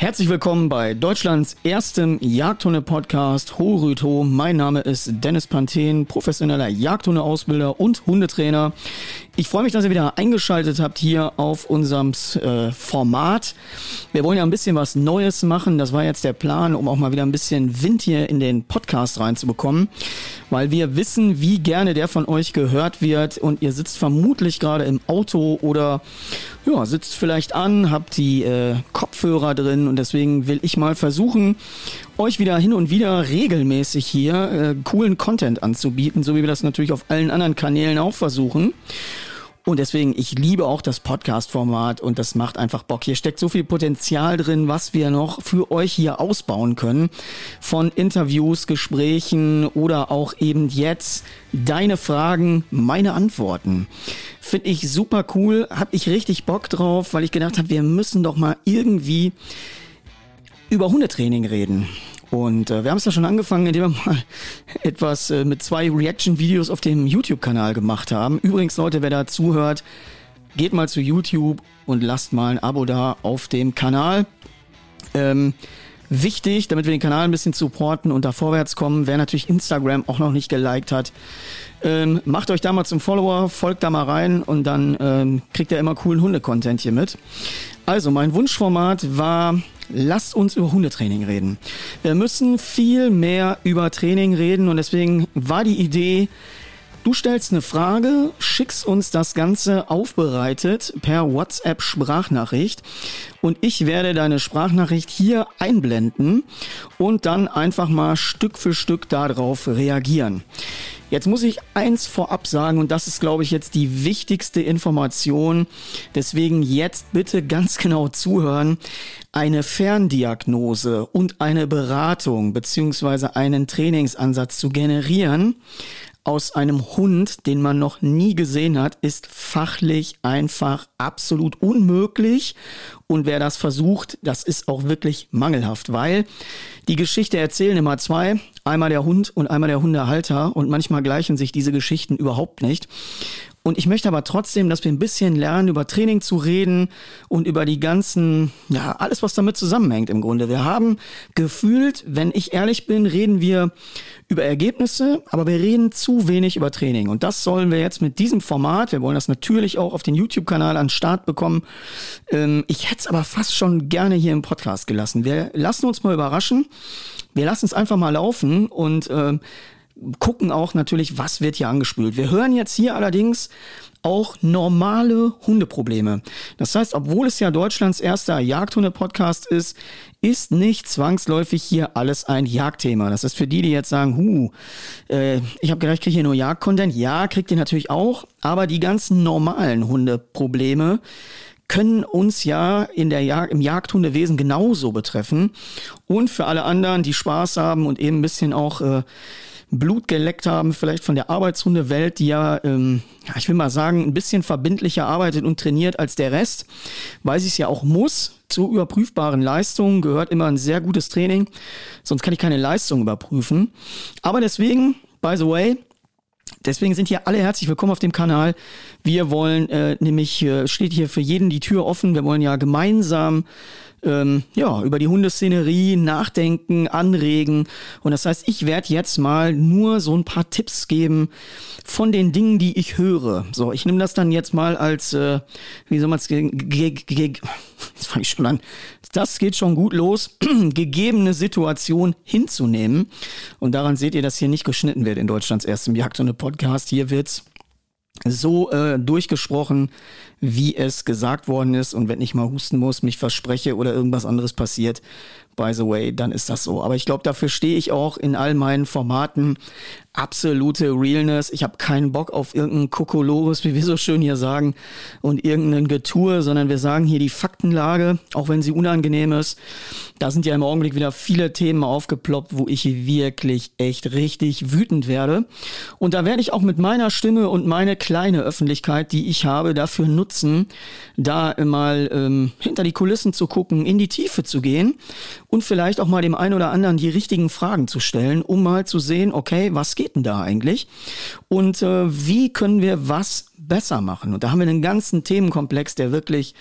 Herzlich willkommen bei Deutschlands erstem Jagdhunde-Podcast Horüto. Mein Name ist Dennis Panthen, professioneller Jagdhunde-Ausbilder und Hundetrainer. Ich freue mich, dass ihr wieder eingeschaltet habt hier auf unserem äh, Format. Wir wollen ja ein bisschen was Neues machen. Das war jetzt der Plan, um auch mal wieder ein bisschen Wind hier in den Podcast reinzubekommen, weil wir wissen, wie gerne der von euch gehört wird und ihr sitzt vermutlich gerade im Auto oder ja, sitzt vielleicht an, habt die äh, Kopfhörer drin und deswegen will ich mal versuchen, euch wieder hin und wieder regelmäßig hier äh, coolen Content anzubieten, so wie wir das natürlich auf allen anderen Kanälen auch versuchen. Und deswegen, ich liebe auch das Podcast-Format und das macht einfach Bock. Hier steckt so viel Potenzial drin, was wir noch für euch hier ausbauen können. Von Interviews, Gesprächen oder auch eben jetzt deine Fragen, meine Antworten. Finde ich super cool, hab ich richtig Bock drauf, weil ich gedacht habe, wir müssen doch mal irgendwie über Hundetraining reden. Und äh, wir haben es ja schon angefangen, indem wir mal etwas äh, mit zwei Reaction-Videos auf dem YouTube-Kanal gemacht haben. Übrigens, Leute, wer da zuhört, geht mal zu YouTube und lasst mal ein Abo da auf dem Kanal. Ähm, wichtig, damit wir den Kanal ein bisschen supporten und da vorwärts kommen, wer natürlich Instagram auch noch nicht geliked hat, ähm, macht euch da mal zum Follower, folgt da mal rein und dann ähm, kriegt ihr immer coolen Hunde-Content hier mit. Also, mein Wunschformat war lasst uns über Hundetraining reden. Wir müssen viel mehr über Training reden und deswegen war die Idee, Du stellst eine Frage, schickst uns das Ganze aufbereitet per WhatsApp Sprachnachricht und ich werde deine Sprachnachricht hier einblenden und dann einfach mal Stück für Stück darauf reagieren. Jetzt muss ich eins vorab sagen und das ist, glaube ich, jetzt die wichtigste Information. Deswegen jetzt bitte ganz genau zuhören. Eine Ferndiagnose und eine Beratung beziehungsweise einen Trainingsansatz zu generieren aus einem Hund, den man noch nie gesehen hat, ist fachlich einfach absolut unmöglich. Und wer das versucht, das ist auch wirklich mangelhaft, weil die Geschichte erzählen immer zwei. Einmal der Hund und einmal der Hundehalter. Und manchmal gleichen sich diese Geschichten überhaupt nicht. Und ich möchte aber trotzdem, dass wir ein bisschen lernen, über Training zu reden und über die ganzen, ja, alles, was damit zusammenhängt im Grunde. Wir haben gefühlt, wenn ich ehrlich bin, reden wir über Ergebnisse, aber wir reden zu wenig über Training. Und das sollen wir jetzt mit diesem Format, wir wollen das natürlich auch auf den YouTube-Kanal an den Start bekommen. Ähm, ich hätte es aber fast schon gerne hier im Podcast gelassen. Wir lassen uns mal überraschen. Wir lassen es einfach mal laufen und äh, gucken auch natürlich, was wird hier angespült. Wir hören jetzt hier allerdings auch normale Hundeprobleme. Das heißt, obwohl es ja Deutschlands erster Jagdhunde-Podcast ist, ist nicht zwangsläufig hier alles ein Jagdthema. Das ist für die, die jetzt sagen, hu, äh, ich habe gedacht, ich kriege hier nur Jagdcontent. Ja, kriegt ihr natürlich auch, aber die ganzen normalen Hundeprobleme können uns ja in der Jag im Jagdhundewesen genauso betreffen. Und für alle anderen, die Spaß haben und eben ein bisschen auch äh, Blut geleckt haben, vielleicht von der Arbeitshundewelt, die ja, ähm, ich will mal sagen, ein bisschen verbindlicher arbeitet und trainiert als der Rest, weil sie es ja auch muss. Zu überprüfbaren Leistungen gehört immer ein sehr gutes Training, sonst kann ich keine Leistung überprüfen. Aber deswegen, by the way, Deswegen sind hier alle herzlich willkommen auf dem Kanal. Wir wollen äh, nämlich, äh, steht hier für jeden die Tür offen. Wir wollen ja gemeinsam ähm, ja, über die Hundeszenerie nachdenken, anregen. Und das heißt, ich werde jetzt mal nur so ein paar Tipps geben von den Dingen, die ich höre. So, ich nehme das dann jetzt mal als, äh, wie soll man es, jetzt fange ich schon an, das geht schon gut los, gegebene Situation hinzunehmen. Und daran seht ihr, dass hier nicht geschnitten wird in Deutschlands erstem Jagdhunde-Podcast. Hier wird's so äh, durchgesprochen, wie es gesagt worden ist. Und wenn ich mal husten muss, mich verspreche oder irgendwas anderes passiert, by the way, dann ist das so. Aber ich glaube, dafür stehe ich auch in all meinen Formaten. Absolute Realness. Ich habe keinen Bock auf irgendeinen Kokolores, wie wir so schön hier sagen, und irgendein Getue, sondern wir sagen hier die Faktenlage, auch wenn sie unangenehm ist. Da sind ja im Augenblick wieder viele Themen aufgeploppt, wo ich wirklich echt richtig wütend werde. Und da werde ich auch mit meiner Stimme und meine kleine Öffentlichkeit, die ich habe, dafür nutzen, da mal ähm, hinter die Kulissen zu gucken, in die Tiefe zu gehen und vielleicht auch mal dem einen oder anderen die richtigen Fragen zu stellen, um mal zu sehen, okay, was geht denn da eigentlich? Und äh, wie können wir was besser machen. Und da haben wir einen ganzen Themenkomplex, der wirklich,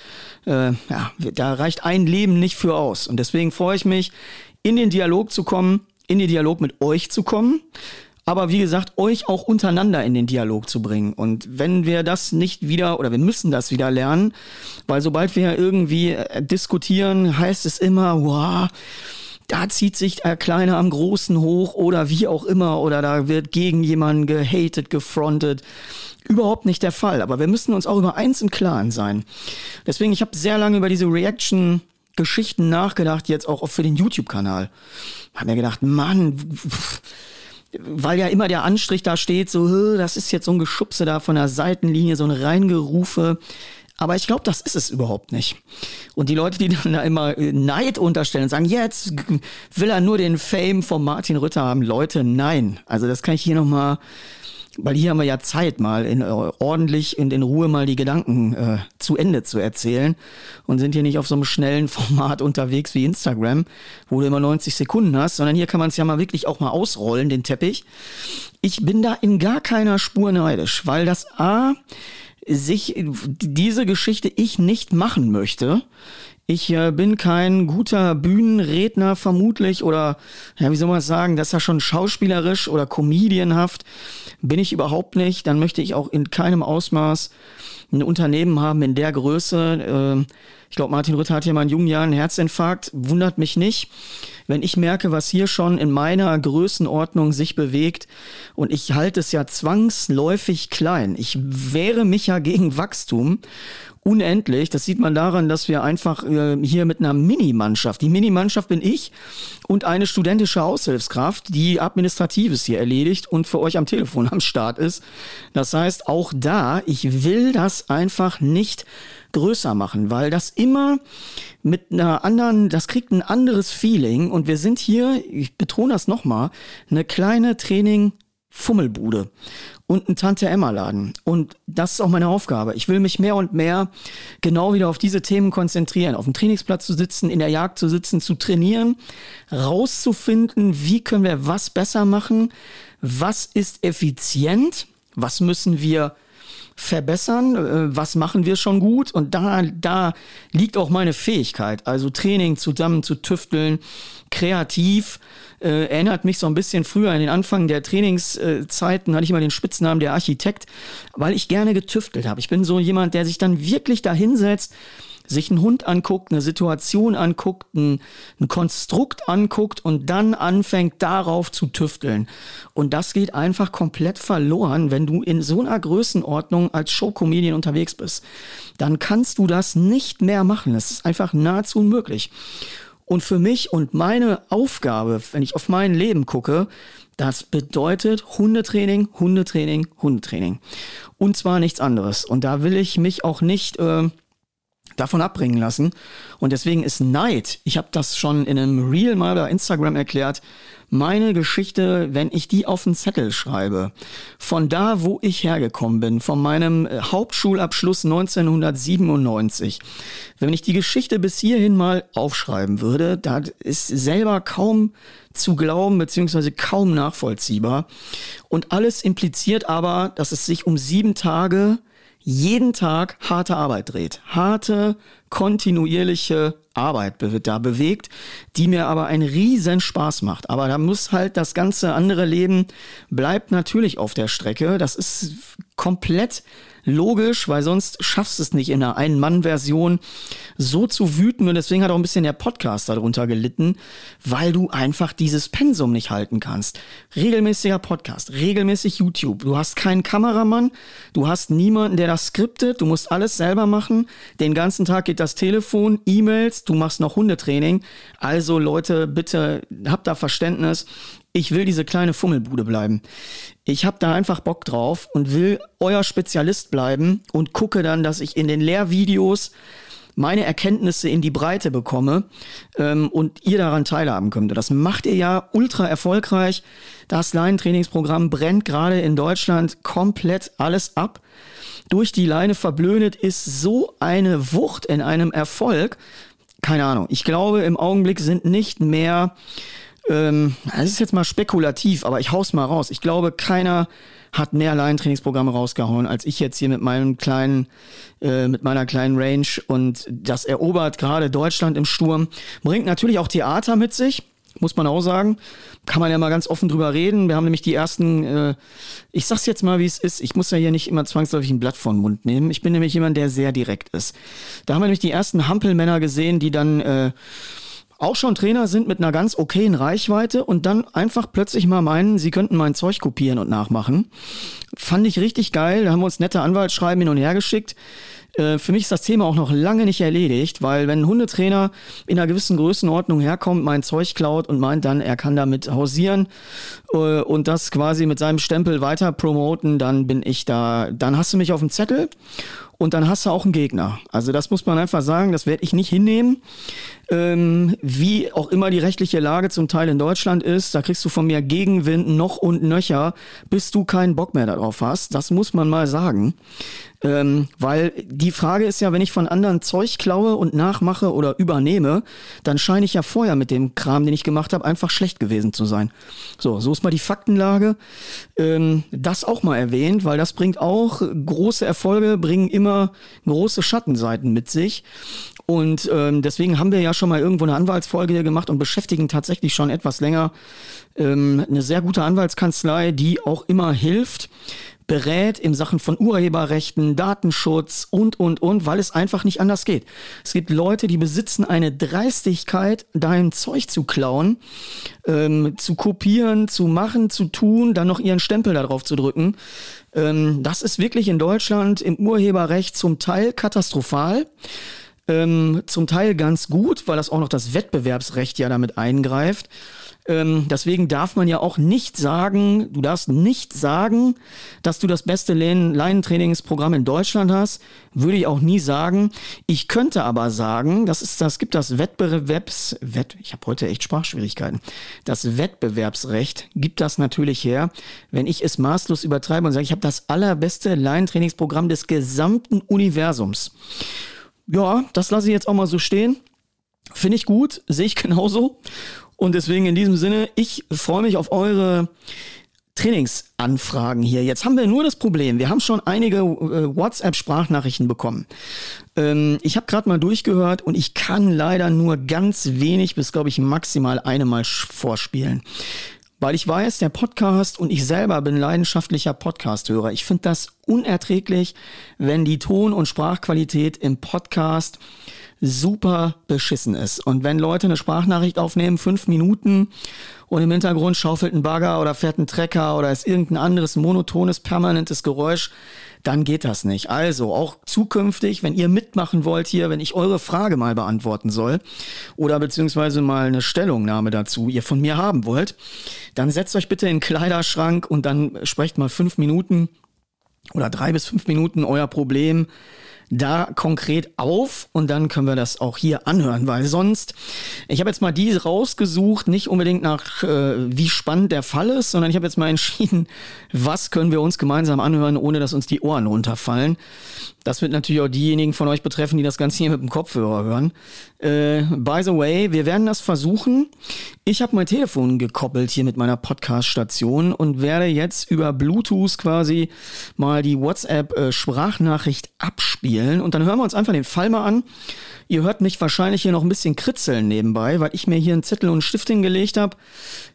äh, ja, da reicht ein Leben nicht für aus. Und deswegen freue ich mich, in den Dialog zu kommen, in den Dialog mit euch zu kommen aber wie gesagt, euch auch untereinander in den Dialog zu bringen. Und wenn wir das nicht wieder, oder wir müssen das wieder lernen, weil sobald wir irgendwie äh, diskutieren, heißt es immer, wow, da zieht sich der Kleine am Großen hoch oder wie auch immer, oder da wird gegen jemanden gehatet, gefrontet. Überhaupt nicht der Fall. Aber wir müssen uns auch über eins im Klaren sein. Deswegen, ich habe sehr lange über diese Reaction Geschichten nachgedacht, jetzt auch für den YouTube-Kanal. Hab mir gedacht, Mann, weil ja immer der Anstrich da steht, so, das ist jetzt so ein Geschubse da von der Seitenlinie, so ein Reingerufe. Aber ich glaube, das ist es überhaupt nicht. Und die Leute, die dann da immer Neid unterstellen und sagen, jetzt will er nur den Fame von Martin Rütter haben. Leute, nein. Also das kann ich hier nochmal weil hier haben wir ja Zeit, mal in, äh, ordentlich und in Ruhe mal die Gedanken äh, zu Ende zu erzählen und sind hier nicht auf so einem schnellen Format unterwegs wie Instagram, wo du immer 90 Sekunden hast, sondern hier kann man es ja mal wirklich auch mal ausrollen, den Teppich. Ich bin da in gar keiner Spur neidisch, weil das A sich diese Geschichte ich nicht machen möchte. Ich äh, bin kein guter Bühnenredner vermutlich oder, ja, wie soll man sagen, das ist ja schon schauspielerisch oder comedianhaft. Bin ich überhaupt nicht. Dann möchte ich auch in keinem Ausmaß ein Unternehmen haben in der Größe. Äh, ich glaube, Martin Rütter hat ja mal in jungen Jahren einen Herzinfarkt. Wundert mich nicht, wenn ich merke, was hier schon in meiner Größenordnung sich bewegt. Und ich halte es ja zwangsläufig klein. Ich wehre mich ja gegen Wachstum unendlich. Das sieht man daran, dass wir einfach äh, hier mit einer Mini-Mannschaft, die Mini-Mannschaft bin ich und eine studentische Aushilfskraft, die Administratives hier erledigt und für euch am Telefon am Start ist. Das heißt, auch da, ich will das einfach nicht größer machen, weil das immer mit einer anderen, das kriegt ein anderes Feeling und wir sind hier, ich betone das nochmal, eine kleine Training Fummelbude und ein Tante-Emma-Laden. Und das ist auch meine Aufgabe. Ich will mich mehr und mehr genau wieder auf diese Themen konzentrieren, auf dem Trainingsplatz zu sitzen, in der Jagd zu sitzen, zu trainieren, rauszufinden, wie können wir was besser machen, was ist effizient, was müssen wir verbessern, äh, was machen wir schon gut und da, da liegt auch meine Fähigkeit, also Training zusammen zu tüfteln, kreativ, äh, erinnert mich so ein bisschen früher an den Anfang der Trainingszeiten, hatte ich immer den Spitznamen der Architekt, weil ich gerne getüftelt habe. Ich bin so jemand, der sich dann wirklich da hinsetzt, sich einen Hund anguckt, eine Situation anguckt, ein, ein Konstrukt anguckt und dann anfängt darauf zu tüfteln. Und das geht einfach komplett verloren, wenn du in so einer Größenordnung als Showcomedian unterwegs bist. Dann kannst du das nicht mehr machen. Das ist einfach nahezu unmöglich. Und für mich und meine Aufgabe, wenn ich auf mein Leben gucke, das bedeutet Hundetraining, Hundetraining, Hundetraining. Und zwar nichts anderes. Und da will ich mich auch nicht äh, davon abbringen lassen. Und deswegen ist Neid, ich habe das schon in einem Reel mal bei Instagram erklärt, meine Geschichte, wenn ich die auf den Zettel schreibe, von da, wo ich hergekommen bin, von meinem äh, Hauptschulabschluss 1997, wenn ich die Geschichte bis hierhin mal aufschreiben würde, da ist selber kaum zu glauben, beziehungsweise kaum nachvollziehbar. Und alles impliziert aber, dass es sich um sieben Tage jeden Tag harte Arbeit dreht. Harte, kontinuierliche Arbeit wird da bewegt, die mir aber einen riesen Spaß macht. Aber da muss halt das ganze andere Leben bleibt natürlich auf der Strecke. Das ist komplett logisch, weil sonst schaffst du es nicht in einer Ein-Mann-Version so zu wüten. Und deswegen hat auch ein bisschen der Podcast darunter gelitten, weil du einfach dieses Pensum nicht halten kannst. Regelmäßiger Podcast, regelmäßig YouTube. Du hast keinen Kameramann, du hast niemanden, der das skriptet, du musst alles selber machen. Den ganzen Tag geht das Telefon, E-Mails, du machst noch Hundetraining. Also Leute, bitte habt da Verständnis ich will diese kleine Fummelbude bleiben. Ich habe da einfach Bock drauf und will euer Spezialist bleiben und gucke dann, dass ich in den Lehrvideos meine Erkenntnisse in die Breite bekomme ähm, und ihr daran teilhaben könnt. Das macht ihr ja ultra erfolgreich. Das Leinentrainingsprogramm brennt gerade in Deutschland komplett alles ab. Durch die Leine verblödet ist so eine Wucht in einem Erfolg. Keine Ahnung. Ich glaube, im Augenblick sind nicht mehr Ähm, das ist jetzt mal spekulativ, aber ich hau's mal raus. Ich glaube, keiner hat mehr Laientrainingsprogramme rausgehauen als ich jetzt hier mit meinem kleinen, äh, mit meiner kleinen Range und das erobert gerade Deutschland im Sturm. Bringt natürlich auch Theater mit sich muss man auch sagen. Kann man ja mal ganz offen drüber reden. Wir haben nämlich die ersten, äh, ich sag's jetzt mal, wie es ist. Ich muss ja hier nicht immer zwangsläufig ein Blatt vor den Mund nehmen. Ich bin nämlich jemand, der sehr direkt ist. Da haben wir nämlich die ersten Hampelmänner gesehen, die dann äh, auch schon Trainer sind mit einer ganz okayen Reichweite und dann einfach plötzlich mal meinen, sie könnten mein Zeug kopieren und nachmachen. Fand ich richtig geil. Da haben wir uns nette Anwaltsschreiben hin und her geschickt. Äh, für mich ist das Thema auch noch lange nicht erledigt, weil wenn ein Hundetrainer in einer gewissen Größenordnung herkommt, mein Zeug klaut und meint dann, er kann damit hausieren äh, und das quasi mit seinem Stempel weiter promoten, dann bin ich da, dann hast du mich auf dem Zettel und dann hast du auch einen Gegner. Also das muss man einfach sagen, das werde ich nicht hinnehmen. Ähm, wie auch immer die rechtliche Lage zum Teil in Deutschland ist, da kriegst du von mir Gegenwind noch und nöcher, bis du keinen Bock mehr darauf hast. Das muss man mal sagen. Ähm, weil die Frage ist ja, wenn ich von anderen Zeug klaue und nachmache oder übernehme, dann scheine ich ja vorher mit dem Kram, den ich gemacht habe, einfach schlecht gewesen zu sein. So, so ist mal die Faktenlage. Ähm, das auch mal erwähnt, weil das bringt auch große Erfolge, bringen immer große Schattenseiten mit sich. Und ähm, deswegen haben wir ja schon mal irgendwo eine Anwaltsfolge hier gemacht und beschäftigen tatsächlich schon etwas länger ähm, eine sehr gute Anwaltskanzlei, die auch immer hilft, berät in Sachen von Urheberrechten, Datenschutz und, und, und, weil es einfach nicht anders geht. Es gibt Leute, die besitzen eine Dreistigkeit, dein Zeug zu klauen, ähm, zu kopieren, zu machen, zu tun, dann noch ihren Stempel darauf zu drücken. Ähm, das ist wirklich in Deutschland im Urheberrecht zum Teil katastrophal. Ähm, zum Teil ganz gut, weil das auch noch das Wettbewerbsrecht ja damit eingreift. Ähm, deswegen darf man ja auch nicht sagen, du darfst nicht sagen, dass du das beste Leinentrainingsprogramm in Deutschland hast. Würde ich auch nie sagen. Ich könnte aber sagen, das ist, das gibt das Wettbewerbs, Wett, ich habe heute echt Sprachschwierigkeiten. Das Wettbewerbsrecht gibt das natürlich her, wenn ich es maßlos übertreibe und sage, ich habe das allerbeste Leinentrainingsprogramm des gesamten Universums. Ja, das lasse ich jetzt auch mal so stehen. Finde ich gut, sehe ich genauso. Und deswegen in diesem Sinne, ich freue mich auf eure Trainingsanfragen hier. Jetzt haben wir nur das Problem, wir haben schon einige äh, WhatsApp-Sprachnachrichten bekommen. Ähm, ich habe gerade mal durchgehört und ich kann leider nur ganz wenig bis, glaube ich, maximal eine Mal vorspielen. Weil ich weiß, der Podcast und ich selber bin leidenschaftlicher Podcast-Hörer. Ich finde das unerträglich, wenn die Ton- und Sprachqualität im Podcast super beschissen ist. Und wenn Leute eine Sprachnachricht aufnehmen, fünf Minuten, und im Hintergrund schaufelt ein Bagger oder fährt ein Trecker oder ist irgendein anderes monotones, permanentes Geräusch, dann geht das nicht. Also auch zukünftig, wenn ihr mitmachen wollt hier, wenn ich eure Frage mal beantworten soll oder beziehungsweise mal eine Stellungnahme dazu ihr von mir haben wollt, dann setzt euch bitte in den Kleiderschrank und dann sprecht mal fünf Minuten oder drei bis fünf Minuten euer Problem da konkret auf und dann können wir das auch hier anhören, weil sonst, ich habe jetzt mal die rausgesucht, nicht unbedingt nach äh, wie spannend der Fall ist, sondern ich habe jetzt mal entschieden, was können wir uns gemeinsam anhören, ohne dass uns die Ohren runterfallen. Das wird natürlich auch diejenigen von euch betreffen, die das Ganze hier mit dem Kopfhörer hören. Äh, by the way, wir werden das versuchen. Ich habe mein Telefon gekoppelt hier mit meiner Podcast-Station und werde jetzt über Bluetooth quasi mal die WhatsApp-Sprachnachricht abspielen. Und dann hören wir uns einfach den Fall mal an. Ihr hört mich wahrscheinlich hier noch ein bisschen kritzeln nebenbei, weil ich mir hier einen Zettel und einen Stift hingelegt habe.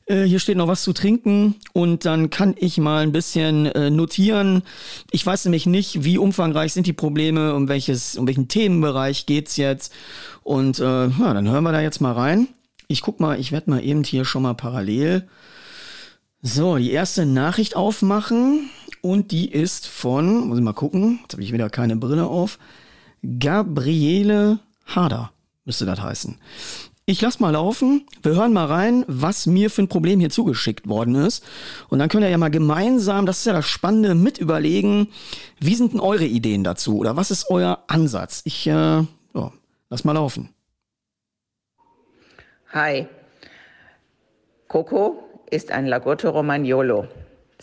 Äh, hier steht noch was zu trinken und dann kann ich mal ein bisschen äh, notieren. Ich weiß nämlich nicht, wie umfangreich sind die Probleme, um welches, um welchen Themenbereich geht's jetzt. Und äh, ja, dann hören wir da jetzt mal rein. Ich guck mal, ich werde mal eben hier schon mal parallel so die erste Nachricht aufmachen und die ist von, muss ich mal gucken, jetzt habe ich wieder keine Brille auf, Gabriele Harder müsste das heißen. Ich lass mal laufen. Wir hören mal rein, was mir für ein Problem hier zugeschickt worden ist. Und dann könnt ihr ja mal gemeinsam, das ist ja das Spannende, mit überlegen, wie sind denn eure Ideen dazu? Oder was ist euer Ansatz? Ich, äh, oh, lass mal laufen. Hi. Coco ist ein Lagotto Romagnolo.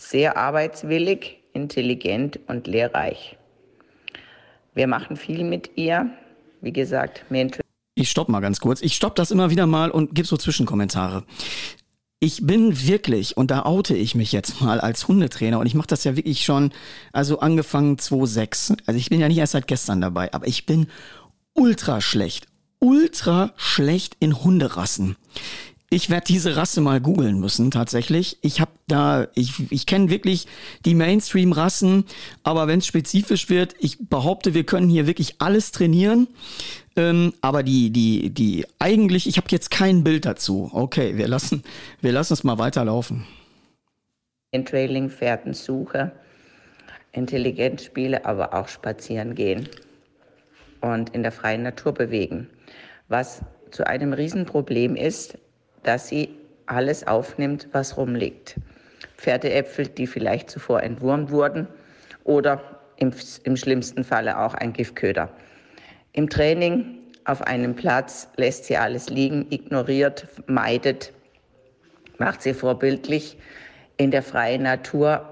Sehr arbeitswillig, intelligent und lehrreich. Wir machen viel mit ihr wie gesagt, Mentor. Ich stopp mal ganz kurz. Ich stopp das immer wieder mal und gebe so Zwischenkommentare. ich bin wirklich, und da oute ich mich jetzt mal als Hundetrainer, und ich mache das ja wirklich schon, also angefangen 2.6. Also ich bin ja nicht erst seit gestern dabei, aber ich bin ultra schlecht, ultra schlecht in Hunderassen. Ich werde diese Rasse mal googeln müssen, tatsächlich. Ich habe da, ich, ich kenne wirklich die Mainstream-Rassen, aber wenn es spezifisch wird, ich behaupte, wir können hier wirklich alles trainieren. Ähm, aber die, die, die eigentlich, ich habe jetzt kein Bild dazu. Okay, wir lassen, wir lassen es mal weiterlaufen. In Trailing, Pferden suche, intelligent spiele, aber auch spazieren gehen und in der freien Natur bewegen. Was zu einem Riesenproblem ist, dass sie alles aufnimmt, was rumliegt. Pferdeäpfel, die vielleicht zuvor entwurmt wurden oder im, im schlimmsten Falle auch ein Giftköder. Im Training auf einem Platz lässt sie alles liegen, ignoriert, meidet, macht sie vorbildlich. In der freien Natur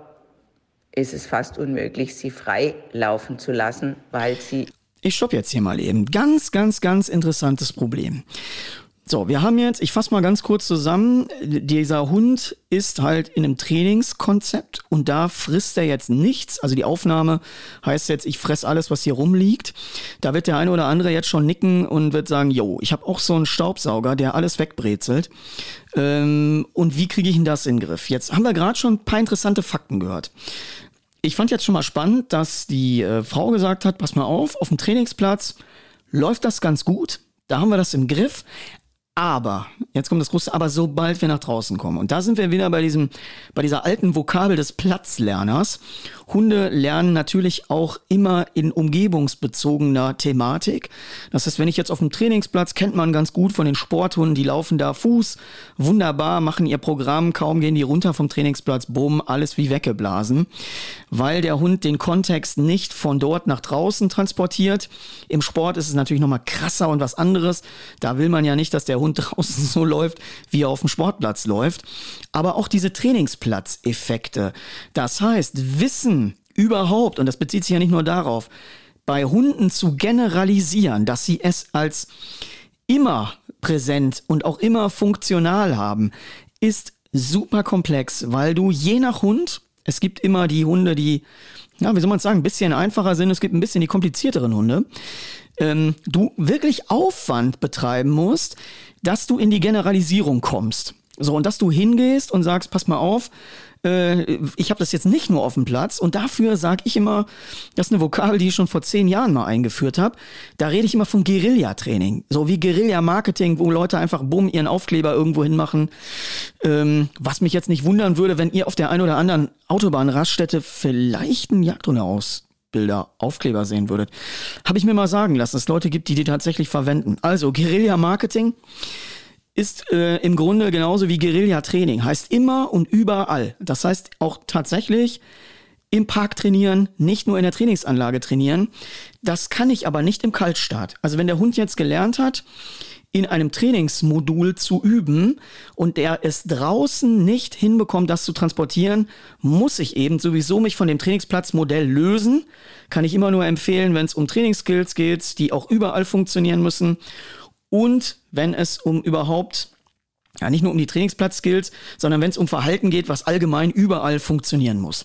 ist es fast unmöglich, sie frei laufen zu lassen, weil sie. Ich stopp jetzt hier mal eben. Ganz, ganz, ganz interessantes Problem. So, wir haben jetzt, ich fasse mal ganz kurz zusammen, dieser Hund ist halt in einem Trainingskonzept und da frisst er jetzt nichts. Also die Aufnahme heißt jetzt, ich fress alles, was hier rumliegt. Da wird der eine oder andere jetzt schon nicken und wird sagen, yo, ich habe auch so einen Staubsauger, der alles wegbrezelt. Ähm, und wie kriege ich denn das in den Griff? Jetzt haben wir gerade schon ein paar interessante Fakten gehört. Ich fand jetzt schon mal spannend, dass die äh, Frau gesagt hat, pass mal auf, auf dem Trainingsplatz läuft das ganz gut. Da haben wir das im Griff. Aber, jetzt kommt das große, aber sobald wir nach draußen kommen. Und da sind wir wieder bei diesem, bei dieser alten Vokabel des Platzlerners. Hunde lernen natürlich auch immer in umgebungsbezogener Thematik. Das heißt, wenn ich jetzt auf dem Trainingsplatz, kennt man ganz gut von den Sporthunden, die laufen da Fuß, wunderbar, machen ihr Programm, kaum gehen die runter vom Trainingsplatz, bumm, alles wie weggeblasen. Weil der Hund den Kontext nicht von dort nach draußen transportiert. Im Sport ist es natürlich nochmal krasser und was anderes. Da will man ja nicht, dass der Hund Hund draußen so läuft, wie er auf dem Sportplatz läuft. Aber auch diese Trainingsplatzeffekte. Das heißt, Wissen überhaupt, und das bezieht sich ja nicht nur darauf, bei Hunden zu generalisieren, dass sie es als immer präsent und auch immer funktional haben, ist super komplex, weil du je nach Hund, es gibt immer die Hunde, die, ja, wie soll man sagen, ein bisschen einfacher sind, es gibt ein bisschen die komplizierteren Hunde, ähm, du wirklich Aufwand betreiben musst, dass du in die Generalisierung kommst. So, und dass du hingehst und sagst, pass mal auf, äh, ich habe das jetzt nicht nur auf dem Platz und dafür sage ich immer, das ist eine Vokabel, die ich schon vor zehn Jahren mal eingeführt habe. Da rede ich immer von Guerilla-Training. So wie Guerilla-Marketing, wo Leute einfach bumm ihren Aufkleber irgendwo hinmachen. Ähm, was mich jetzt nicht wundern würde, wenn ihr auf der einen oder anderen Autobahnraststätte vielleicht einen Jagdhunde aus Bilder, Aufkleber sehen würdet. Habe ich mir mal sagen lassen, dass es Leute gibt, die die tatsächlich verwenden. Also Guerilla-Marketing ist äh, im Grunde genauso wie Guerilla-Training. Heißt immer und überall. Das heißt auch tatsächlich im Park trainieren, nicht nur in der Trainingsanlage trainieren. Das kann ich aber nicht im Kaltstart. Also wenn der Hund jetzt gelernt hat, in einem Trainingsmodul zu üben und der es draußen nicht hinbekommt, das zu transportieren, muss ich eben sowieso mich von dem Trainingsplatzmodell lösen. Kann ich immer nur empfehlen, wenn es um Trainingsskills geht, die auch überall funktionieren müssen. Und wenn es um überhaupt ja, nicht nur um die Trainingsplatz-Skills, sondern wenn es um Verhalten geht, was allgemein überall funktionieren muss.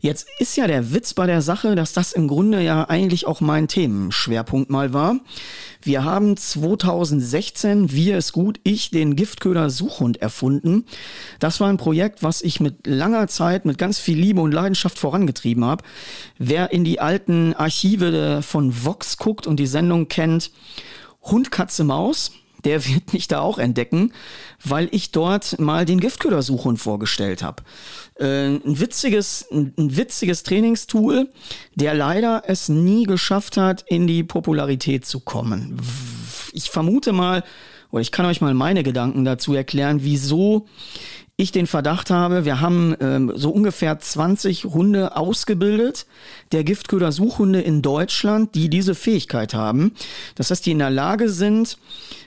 Jetzt ist ja der Witz bei der Sache, dass das im Grunde ja eigentlich auch mein Themenschwerpunkt mal war. Wir haben 2016, wir es gut, ich den Giftköder Suchhund erfunden. Das war ein Projekt, was ich mit langer Zeit, mit ganz viel Liebe und Leidenschaft vorangetrieben habe. Wer in die alten Archive von Vox guckt und die Sendung kennt, Hund, Katze, Maus, der wird mich da auch entdecken, weil ich dort mal den Giftköder-Suchhund vorgestellt habe. Äh, ein witziges, ein, ein witziges Trainingstool, der leider es nie geschafft hat, in die Popularität zu kommen. Ich vermute mal, oder ich kann euch mal meine Gedanken dazu erklären, wieso ich den Verdacht habe, wir haben ähm, so ungefähr 20 Hunde ausgebildet, der Giftköder-Suchhunde in Deutschland, die diese Fähigkeit haben. Das heißt, die in der Lage sind,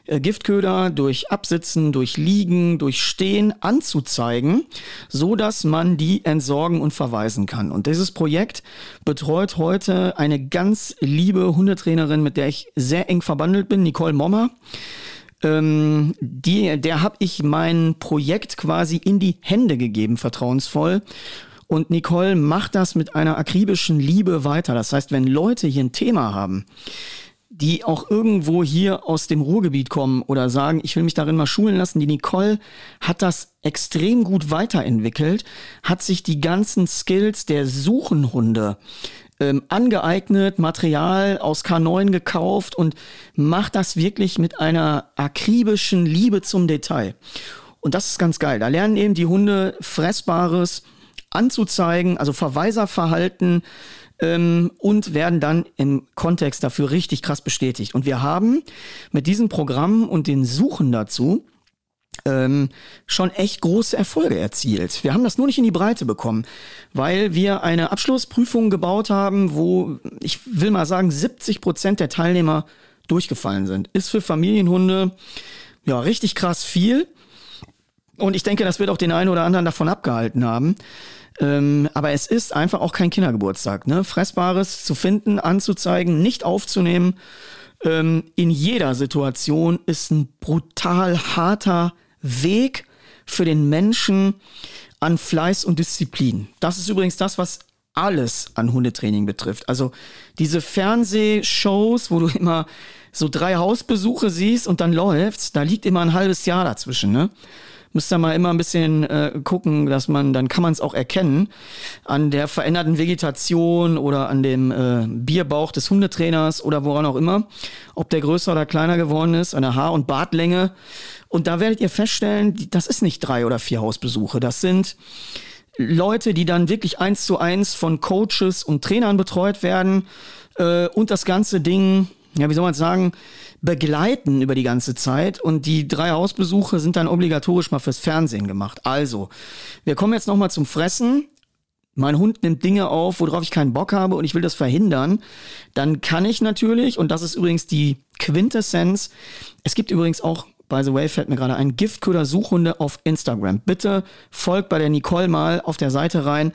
äh, Giftköder durch Absitzen, durch Liegen, durch Stehen anzuzeigen, so dass man die entsorgen und verweisen kann. Und dieses Projekt betreut heute eine ganz liebe Hundetrainerin, mit der ich sehr eng verbandelt bin, Nicole Mommer. Ähm, die, der habe ich mein Projekt quasi in die Hände gegeben, vertrauensvoll. Und Nicole macht das mit einer akribischen Liebe weiter. Das heißt, wenn Leute hier ein Thema haben, die auch irgendwo hier aus dem Ruhrgebiet kommen oder sagen, ich will mich darin mal schulen lassen, die Nicole hat das extrem gut weiterentwickelt, hat sich die ganzen Skills der Suchenhunde ähm, angeeignet, Material aus K9 gekauft und macht das wirklich mit einer akribischen Liebe zum Detail. Und das ist ganz geil. Da lernen eben die Hunde Fressbares anzuzeigen, also Verweiserverhalten ähm, und werden dann im Kontext dafür richtig krass bestätigt. Und wir haben mit diesem Programm und den Suchen dazu ähm, schon echt große Erfolge erzielt. Wir haben das nur nicht in die Breite bekommen, weil wir eine Abschlussprüfung gebaut haben, wo ich will mal sagen, 70 Prozent der Teilnehmer durchgefallen sind. Ist für Familienhunde ja richtig krass viel. Und ich denke, das wird auch den einen oder anderen davon abgehalten haben. Ähm, aber es ist einfach auch kein Kindergeburtstag. Ne? Fressbares zu finden, anzuzeigen, nicht aufzunehmen ähm, in jeder Situation ist ein brutal harter Weg für den Menschen an Fleiß und Disziplin. Das ist übrigens das, was alles an Hundetraining betrifft. Also diese Fernsehshows, wo du immer so drei Hausbesuche siehst und dann läufst, da liegt immer ein halbes Jahr dazwischen. Ne? Müsst ihr mal immer ein bisschen äh, gucken, dass man, dann kann man es auch erkennen an der veränderten Vegetation oder an dem äh, Bierbauch des Hundetrainers oder woran auch immer, ob der größer oder kleiner geworden ist, an der Haar- und Bartlänge. Und da werdet ihr feststellen, das ist nicht drei oder vier Hausbesuche, das sind Leute, die dann wirklich eins zu eins von Coaches und Trainern betreut werden äh, und das ganze Ding, ja, wie soll man sagen, begleiten über die ganze Zeit und die drei Hausbesuche sind dann obligatorisch mal fürs Fernsehen gemacht. Also, wir kommen jetzt nochmal zum Fressen. Mein Hund nimmt Dinge auf, worauf ich keinen Bock habe und ich will das verhindern. Dann kann ich natürlich, und das ist übrigens die Quintessenz, es gibt übrigens auch By the way, fällt mir gerade ein Giftköder Suchhunde auf Instagram. Bitte folgt bei der Nicole mal auf der Seite rein.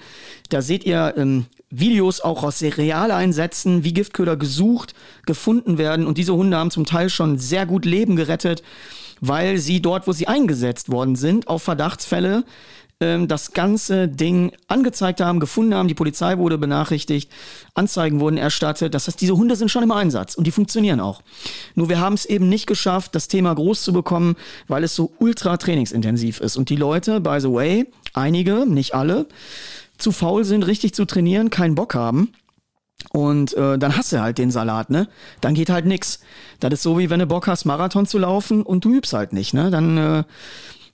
Da seht ihr ähm, Videos auch aus Realeinsätzen, wie Giftköder gesucht, gefunden werden. Und diese Hunde haben zum Teil schon sehr gut Leben gerettet, weil sie dort, wo sie eingesetzt worden sind, auf Verdachtsfälle ähm, das ganze Ding angezeigt haben, gefunden haben. Die Polizei wurde benachrichtigt, Anzeigen wurden erstattet. Das heißt, diese Hunde sind schon im Einsatz und die funktionieren auch. Nur wir haben es eben nicht geschafft, das Thema groß zu bekommen, weil es so ultra trainingsintensiv ist. Und die Leute, by the way, einige, nicht alle, zu faul sind, richtig zu trainieren, keinen Bock haben. Und äh, dann hast du halt den Salat, ne? Dann geht halt nix. Das ist so wie wenn du Bock hast, Marathon zu laufen und du übst halt nicht, ne? Dann äh,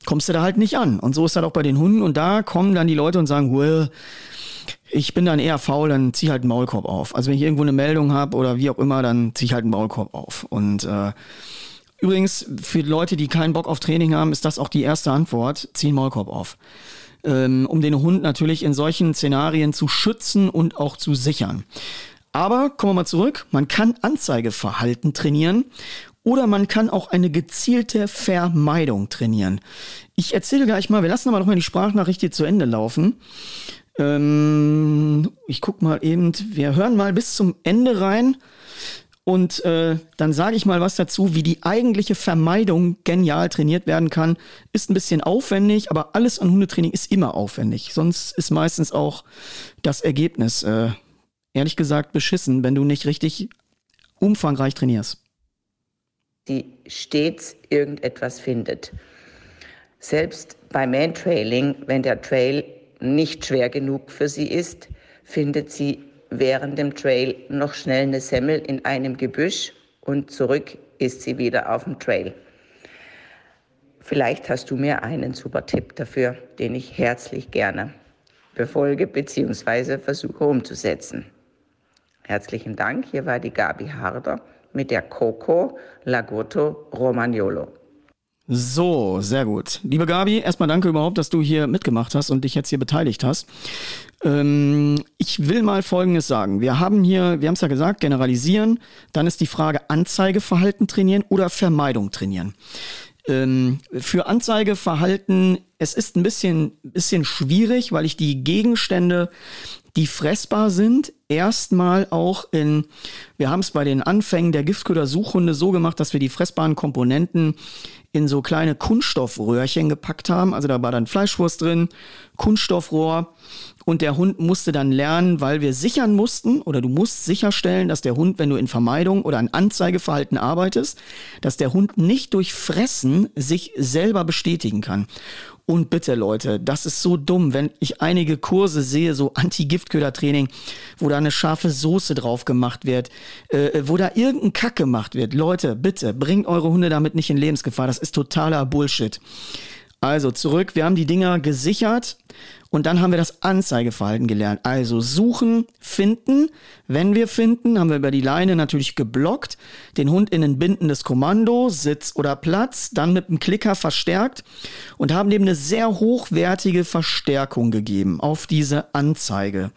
kommst du da halt nicht an. Und so ist das auch bei den Hunden. Und da kommen dann die Leute und sagen, well, ich bin dann eher faul, dann zieh halt einen Maulkorb auf. Also wenn ich irgendwo eine Meldung habe oder wie auch immer, dann zieh ich halt einen Maulkorb auf. Und äh, übrigens, für Leute, die keinen Bock auf Training haben, ist das auch die erste Antwort, zieh einen Maulkorb auf ähm, um den Hund natürlich in solchen Szenarien zu schützen und auch zu sichern. Aber kommen wir mal zurück, man kann Anzeigeverhalten trainieren oder man kann auch eine gezielte Vermeidung trainieren. Ich erzähle gleich mal, wir lassen aber noch mal die Sprachnachricht hier zu Ende laufen. Ähm, ich guck mal eben, wir hören mal bis zum Ende rein. Und äh, dann sage ich mal was dazu, wie die eigentliche Vermeidung genial trainiert werden kann. Ist ein bisschen aufwendig, aber alles an Hundetraining ist immer aufwendig. Sonst ist meistens auch das Ergebnis, äh, ehrlich gesagt, beschissen, wenn du nicht richtig umfangreich trainierst. Die stets irgendetwas findet. Selbst beim Mantrailing, wenn der Trail nicht schwer genug für sie ist, findet sie während dem Trail noch schnell eine Semmel in einem Gebüsch und zurück ist sie wieder auf dem Trail. Vielleicht hast du mir einen super Tipp dafür, den ich herzlich gerne befolge bzw. versuche umzusetzen. Herzlichen Dank. Hier war die Gabi Harder mit der Coco Lagotto Romagnolo. So, sehr gut. Liebe Gabi, erstmal danke überhaupt, dass du hier mitgemacht hast und dich jetzt hier beteiligt hast. Ähm, ich will mal Folgendes sagen. Wir haben hier, wir haben es ja gesagt, generalisieren. Dann ist die Frage Anzeigeverhalten trainieren oder Vermeidung trainieren. Ähm, für Anzeigeverhalten, es ist ein bisschen, bisschen schwierig, weil ich die Gegenstände die fressbar sind, erstmal auch in, wir haben es bei den Anfängen der Giftköder-Suchhunde so gemacht, dass wir die fressbaren Komponenten in so kleine Kunststoffröhrchen gepackt haben. Also da war dann Fleischwurst drin, Kunststoffrohr und der Hund musste dann lernen, weil wir sichern mussten oder du musst sicherstellen, dass der Hund, wenn du in Vermeidung oder in Anzeigeverhalten arbeitest, dass der Hund nicht durch Fressen sich selber bestätigen kann. Und bitte Leute, das ist so dumm, wenn ich einige Kurse sehe, so Anti-Giftköder-Training, wo da eine scharfe Soße drauf gemacht wird, äh, wo da irgendein Kack gemacht wird. Leute, bitte, bringt eure Hunde damit nicht in Lebensgefahr. Das ist totaler Bullshit. Also zurück, wir haben die Dinger gesichert und dann haben wir das Anzeigeverhalten gelernt. Also suchen, finden. Wenn wir finden, haben wir über die Leine natürlich geblockt, den Hund in ein bindendes Kommando, Sitz oder Platz, dann mit dem Klicker verstärkt und haben dem eine sehr hochwertige Verstärkung gegeben auf diese Anzeige.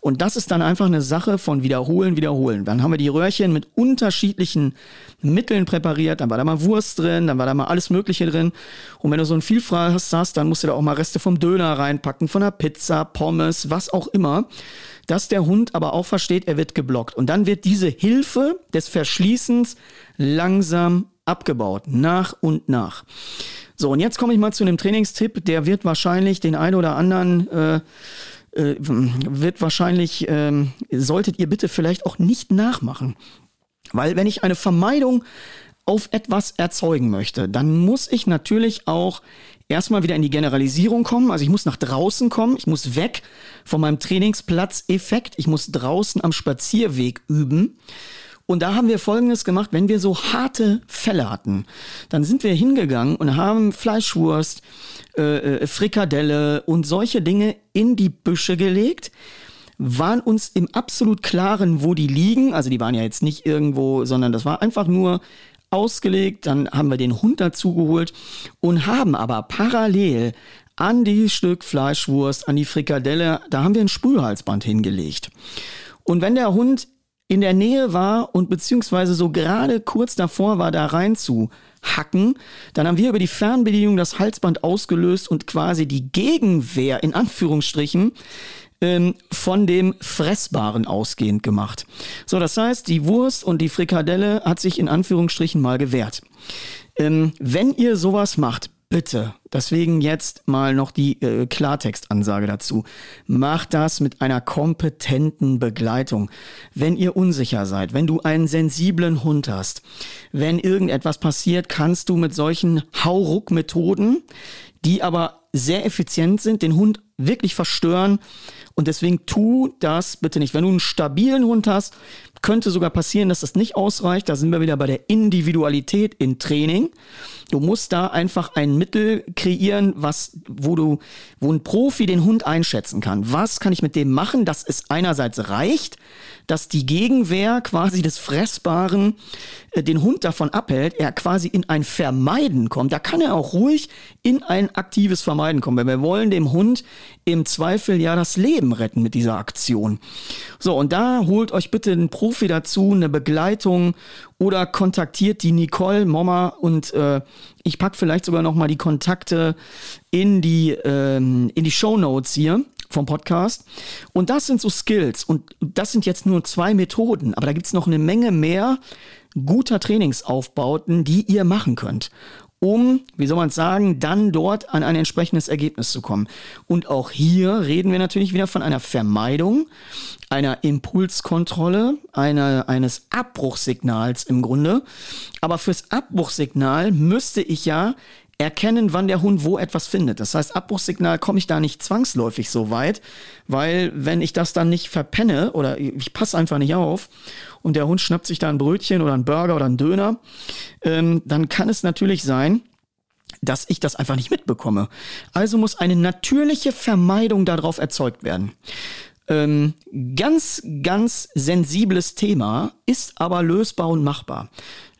Und das ist dann einfach eine Sache von wiederholen, wiederholen. Dann haben wir die Röhrchen mit unterschiedlichen Mitteln präpariert, dann war da mal Wurst drin, dann war da mal alles Mögliche drin. Und wenn du so ein Vielfraß hast, dann musst du da auch mal Reste vom Döner reinpacken, von der Pizza, Pommes, was auch immer, dass der Hund aber auch versteht, er wird geblockt. Und dann wird diese Hilfe des Verschließens langsam abgebaut, nach und nach. So, und jetzt komme ich mal zu einem Trainingstipp, der wird wahrscheinlich den einen oder anderen äh, äh, wird wahrscheinlich, äh, solltet ihr bitte vielleicht auch nicht nachmachen. Weil wenn ich eine Vermeidung auf etwas erzeugen möchte, dann muss ich natürlich auch erstmal wieder in die Generalisierung kommen. Also ich muss nach draußen kommen, ich muss weg von meinem Trainingsplatz-Effekt, ich muss draußen am Spazierweg üben. Und da haben wir Folgendes gemacht, wenn wir so harte Fälle hatten, dann sind wir hingegangen und haben Fleischwurst, äh, äh Frikadelle und solche Dinge in die Büsche gelegt, waren uns im absolut klaren, wo die liegen. Also die waren ja jetzt nicht irgendwo, sondern das war einfach nur ausgelegt. Dann haben wir den Hund dazu geholt und haben aber parallel an die Stück Fleischwurst, an die Frikadelle, da haben wir ein Sprühhalsband hingelegt. Und wenn der Hund in der Nähe war und beziehungsweise so gerade kurz davor war, da rein zu hacken, dann haben wir über die Fernbedienung das Halsband ausgelöst und quasi die Gegenwehr in Anführungsstrichen ähm, von dem Fressbaren ausgehend gemacht. So, das heißt, die Wurst und die Frikadelle hat sich in Anführungsstrichen mal gewehrt. Ähm, wenn ihr sowas macht, bitte, deswegen jetzt mal noch die äh, Klartextansage dazu. Macht das mit einer kompetenten Begleitung. Wenn ihr unsicher seid, wenn du einen sensiblen Hund hast, wenn irgendetwas passiert, kannst du mit solchen Hauruck-Methoden, die aber sehr effizient sind, den Hund wirklich verstören. Und deswegen tu das bitte nicht. Wenn du einen stabilen Hund hast, könnte sogar passieren, dass das nicht ausreicht. Da sind wir wieder bei der Individualität in Training. Du musst da einfach ein Mittel kreieren, was, wo du, wo ein Profi den Hund einschätzen kann. Was kann ich mit dem machen, dass es einerseits reicht, dass die Gegenwehr quasi des Fressbaren äh, den Hund davon abhält, er quasi in ein Vermeiden kommt. Da kann er auch ruhig in ein aktives Vermeiden kommen, weil wir wollen dem Hund im Zweifel ja das Leben retten mit dieser Aktion. So, und da holt euch bitte einen Profi dazu, eine Begleitung oder kontaktiert die Nicole Mommer und äh, ich pack vielleicht sogar noch mal die Kontakte in die ähm, in die Show Notes hier vom Podcast. Und das sind so Skills. Und das sind jetzt nur zwei Methoden, aber da gibt's noch eine Menge mehr guter Trainingsaufbauten, die ihr machen könnt um, wie soll man sagen, dann dort an ein entsprechendes Ergebnis zu kommen. Und auch hier reden wir natürlich wieder von einer Vermeidung, einer Impulskontrolle, einer, eines Abbruchsignals im Grunde. Aber fürs Abbruchsignal müsste ich ja erkennen, wann der Hund wo etwas findet. Das heißt, Abbruchssignal komme ich da nicht zwangsläufig so weit, weil wenn ich das dann nicht verpenne oder ich passe einfach nicht auf und der Hund schnappt sich da ein Brötchen oder ein Burger oder ein Döner, ähm, dann kann es natürlich sein, dass ich das einfach nicht mitbekomme. Also muss eine natürliche Vermeidung darauf erzeugt werden. Ähm, ganz, ganz sensibles Thema, ist aber lösbar und machbar.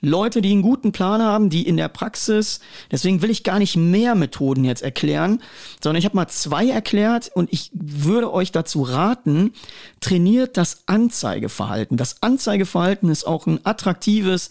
Leute, die einen guten Plan haben, die in der Praxis, deswegen will ich gar nicht mehr Methoden jetzt erklären, sondern ich habe mal zwei erklärt und ich würde euch dazu raten, trainiert das Anzeigeverhalten. Das Anzeigeverhalten ist auch ein attraktives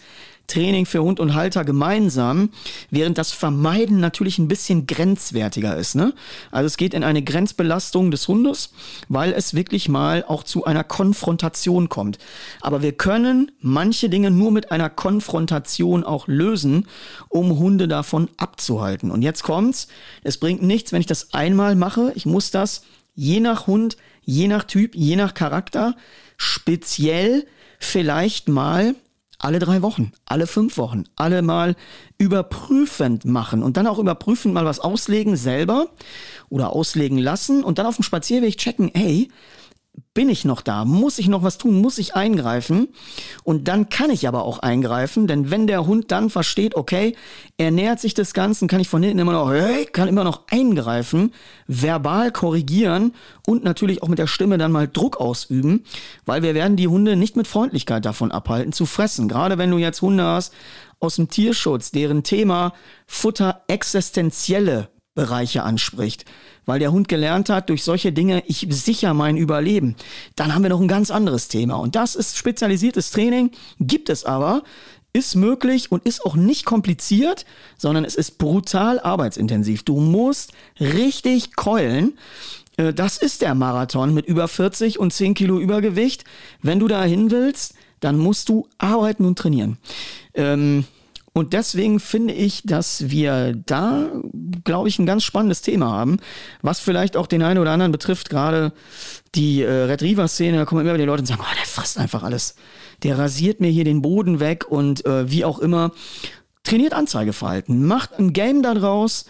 Training für Hund und Halter gemeinsam, während das Vermeiden natürlich ein bisschen grenzwertiger ist. Ne? Also es geht in eine Grenzbelastung des Hundes, weil es wirklich mal auch zu einer Konfrontation kommt. Aber wir können manche Dinge nur mit einer Konfrontation auch lösen, um Hunde davon abzuhalten. Und jetzt kommt's. Es bringt nichts, wenn ich das einmal mache. Ich muss das je nach Hund, je nach Typ, je nach Charakter speziell vielleicht mal alle drei Wochen, alle fünf Wochen, alle mal überprüfend machen und dann auch überprüfend mal was auslegen selber oder auslegen lassen und dann auf dem Spazierweg checken, hey, bin ich noch da? Muss ich noch was tun? Muss ich eingreifen? Und dann kann ich aber auch eingreifen, denn wenn der Hund dann versteht, okay, er nähert sich des Ganzen, kann ich von hinten immer noch, hey, kann immer noch eingreifen, verbal korrigieren und natürlich auch mit der Stimme dann mal Druck ausüben, weil wir werden die Hunde nicht mit Freundlichkeit davon abhalten zu fressen. Gerade wenn du jetzt Hunde hast aus dem Tierschutz, deren Thema Futter existenzielle Bereiche anspricht weil der Hund gelernt hat, durch solche Dinge, ich sicher mein Überleben. Dann haben wir noch ein ganz anderes Thema. Und das ist spezialisiertes Training, gibt es aber, ist möglich und ist auch nicht kompliziert, sondern es ist brutal arbeitsintensiv. Du musst richtig keulen. Äh, das ist der Marathon mit über 40 und 10 Kilo Übergewicht. Wenn du da hin willst, dann musst du arbeiten und trainieren. Ähm, und deswegen finde ich, dass wir da, glaube ich, ein ganz spannendes Thema haben, was vielleicht auch den einen oder anderen betrifft, gerade die äh, Retriever-Szene, da kommen immer die Leute und sagen, oh, der frisst einfach alles. Der rasiert mir hier den Boden weg und äh, wie auch immer. Trainiert Anzeigeverhalten, macht ein Game da draus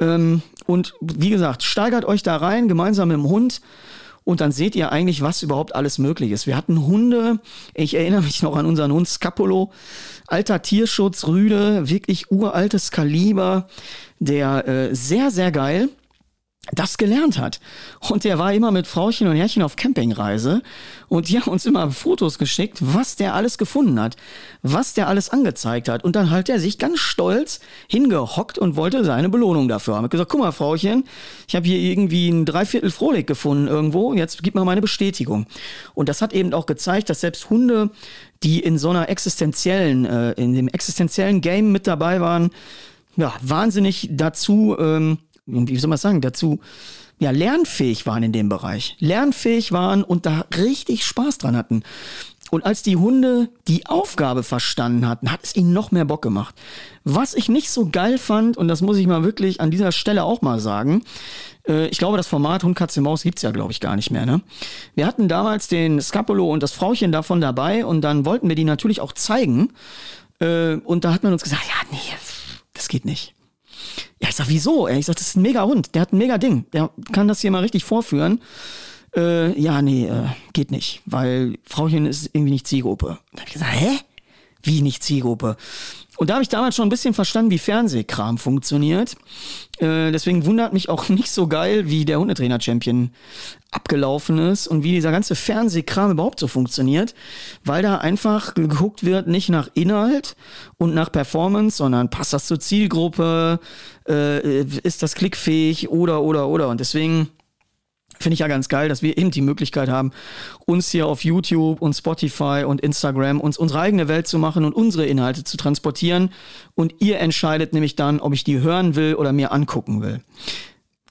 ähm, und wie gesagt, steigert euch da rein, gemeinsam mit dem Hund und dann seht ihr eigentlich, was überhaupt alles möglich ist. Wir hatten Hunde, ich erinnere mich noch an unseren Hund Scapolo, alter Tierschutz, Rüde, wirklich uraltes Kaliber, der äh, sehr, sehr geil das gelernt hat. Und der war immer mit Frauchen und Herrchen auf Campingreise und die haben uns immer Fotos geschickt, was der alles gefunden hat, was der alles angezeigt hat. Und dann hat er sich ganz stolz hingehockt und wollte seine Belohnung dafür haben. Hat gesagt, guck mal, Frauchen, ich habe hier irgendwie ein Dreiviertel Frohlig gefunden irgendwo, jetzt gib mal meine Bestätigung. Und das hat eben auch gezeigt, dass selbst Hunde, die in so einer existenziellen, äh, in dem existenziellen Game mit dabei waren, ja, wahnsinnig dazu ähm, wie soll man sagen, dazu ja, lernfähig waren in dem Bereich. Lernfähig waren und da richtig Spaß dran hatten. Und als die Hunde die Aufgabe verstanden hatten, hat es ihnen noch mehr Bock gemacht. Was ich nicht so geil fand, und das muss ich mal wirklich an dieser Stelle auch mal sagen, äh, ich glaube, das Format Hund, Katze, Maus gibt's ja, glaube ich, gar nicht mehr. Ne? Wir hatten damals den Scapolo und das Frauchen davon dabei und dann wollten wir die natürlich auch zeigen. Äh, und da hat man uns gesagt, ja, nee, das geht nicht. Ja, ich sag, wieso? Ich sag, das ist ein mega Hund, der hat ein mega Ding, der kann das hier mal richtig vorführen. Äh, ja, nee, äh, geht nicht, weil Frauchen ist irgendwie nicht Zielgruppe. Dann hab ich gesagt, hä? Wie nicht Zielgruppe? Und da habe ich damals schon ein bisschen verstanden, wie Fernsehkram funktioniert. Äh, deswegen wundert mich auch nicht so geil, wie der Hundetrainer-Champion abgelaufen ist und wie dieser ganze Fernsehkram überhaupt so funktioniert, weil da einfach geguckt wird, nicht nach Inhalt und nach Performance, sondern passt das zur Zielgruppe, äh, ist das klickfähig oder, oder, oder. Und deswegen Finde ich ja ganz geil, dass wir eben die Möglichkeit haben, uns hier auf YouTube und Spotify und Instagram uns unsere eigene Welt zu machen und unsere Inhalte zu transportieren. Und ihr entscheidet nämlich dann, ob ich die hören will oder mir angucken will.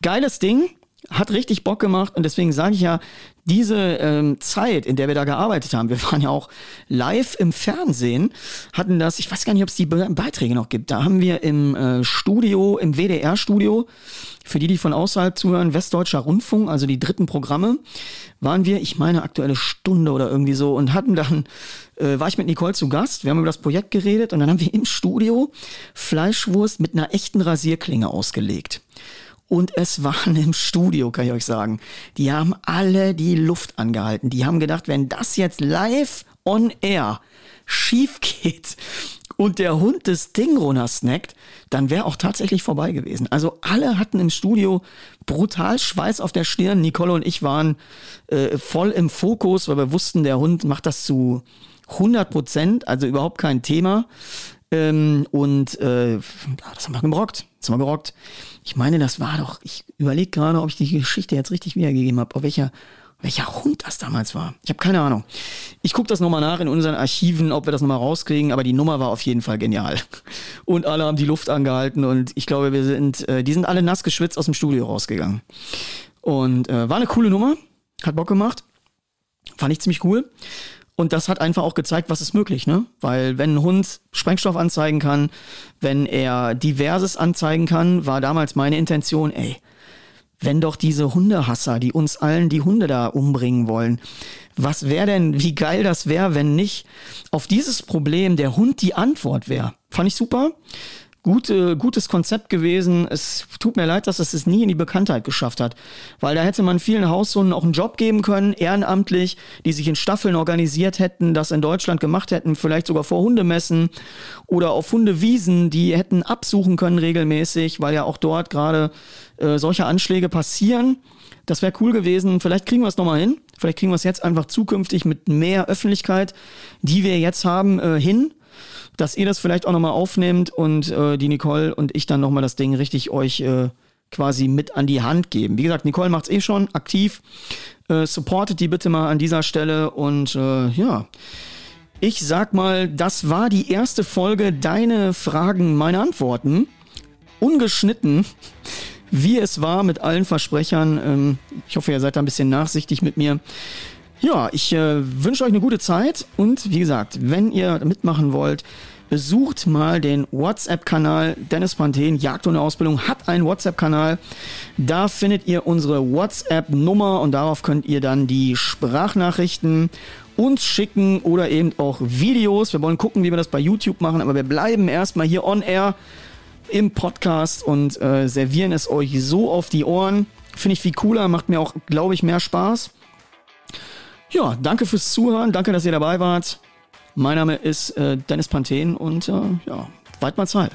Geiles Ding hat richtig Bock gemacht und deswegen sage ich ja, diese ähm, Zeit, in der wir da gearbeitet haben, wir waren ja auch live im Fernsehen, hatten das, ich weiß gar nicht, ob es die Be Beiträge noch gibt, da haben wir im äh, Studio, im WDR-Studio, für die, die von außerhalb zuhören, Westdeutscher Rundfunk, also die dritten Programme, waren wir, ich meine, aktuelle Stunde oder irgendwie so und hatten dann, äh, war ich mit Nicole zu Gast, wir haben über das Projekt geredet und dann haben wir im Studio Fleischwurst mit einer echten Rasierklinge ausgelegt und es waren im Studio, kann ich euch sagen. Die haben alle die Luft angehalten. Die haben gedacht, wenn das jetzt live on air schief geht und der Hund das Ding runtersnackt, dann wäre auch tatsächlich vorbei gewesen. Also alle hatten im Studio brutal Schweiß auf der Stirn. Nicole und ich waren äh, voll im Fokus, weil wir wussten, der Hund macht das zu 100 Prozent, also überhaupt kein Thema. Ähm, und äh, das haben wir gerockt. Das haben wir gerockt. Ich meine, das war doch, ich überlege gerade, ob ich die Geschichte jetzt richtig wiedergegeben habe, auf welcher welcher Hund das damals war. Ich habe keine Ahnung. Ich gucke das nochmal nach in unseren Archiven, ob wir das nochmal rauskriegen, aber die Nummer war auf jeden Fall genial. Und alle haben die Luft angehalten und ich glaube, wir sind, äh, die sind alle nass geschwitzt aus dem Studio rausgegangen. Und äh, war eine coole Nummer, hat Bock gemacht. Fand ich ziemlich cool. Und das hat einfach auch gezeigt, was ist möglich, ne? Weil wenn ein Hund Sprengstoff anzeigen kann, wenn er Diverses anzeigen kann, war damals meine Intention, ey, wenn doch diese Hundehasser, die uns allen die Hunde da umbringen wollen, was wäre denn, wie geil das wäre, wenn nicht auf dieses Problem der Hund die Antwort wäre. Fand ich super gute, gutes Konzept gewesen. Es tut mir leid, dass es es nie in die Bekanntheit geschafft hat, weil da hätte man vielen Haushunden auch einen Job geben können, ehrenamtlich, die sich in Staffeln organisiert hätten, das in Deutschland gemacht hätten, vielleicht sogar vor Hundemessen oder auf Hundewiesen, die hätten absuchen können regelmäßig, weil ja auch dort gerade äh, solche Anschläge passieren. Das wäre cool gewesen. Vielleicht kriegen wir es nochmal hin. Vielleicht kriegen wir es jetzt einfach zukünftig mit mehr Öffentlichkeit, die wir jetzt haben, äh, hin dass ihr das vielleicht auch nochmal aufnehmt und äh, die Nicole und ich dann nochmal das Ding richtig euch äh, quasi mit an die Hand geben. Wie gesagt, Nicole macht's eh schon aktiv. Äh, supportet die bitte mal an dieser Stelle und äh, ja. Ich sag mal, das war die erste Folge Deine Fragen, meine Antworten. Ungeschnitten, wie es war mit allen Versprechern. Ähm, ich hoffe, ihr seid da ein bisschen nachsichtig mit mir. Ja, ich äh, wünsche euch eine gute Zeit und wie gesagt, wenn ihr mitmachen wollt, besucht mal den WhatsApp-Kanal. Dennis Panthen, Jagd ohne Ausbildung, hat einen WhatsApp-Kanal. Da findet ihr unsere WhatsApp-Nummer und darauf könnt ihr dann die Sprachnachrichten uns schicken oder eben auch Videos. Wir wollen gucken, wie wir das bei YouTube machen, aber wir bleiben erstmal hier on air im Podcast und äh, servieren es euch so auf die Ohren. Finde ich viel cooler, macht mir auch, glaube ich, mehr Spaß. Ja, danke fürs Zuhören, danke, dass ihr dabei wart. Mein Name ist äh, Dennis Panthen und äh, ja, weit mal Zeit.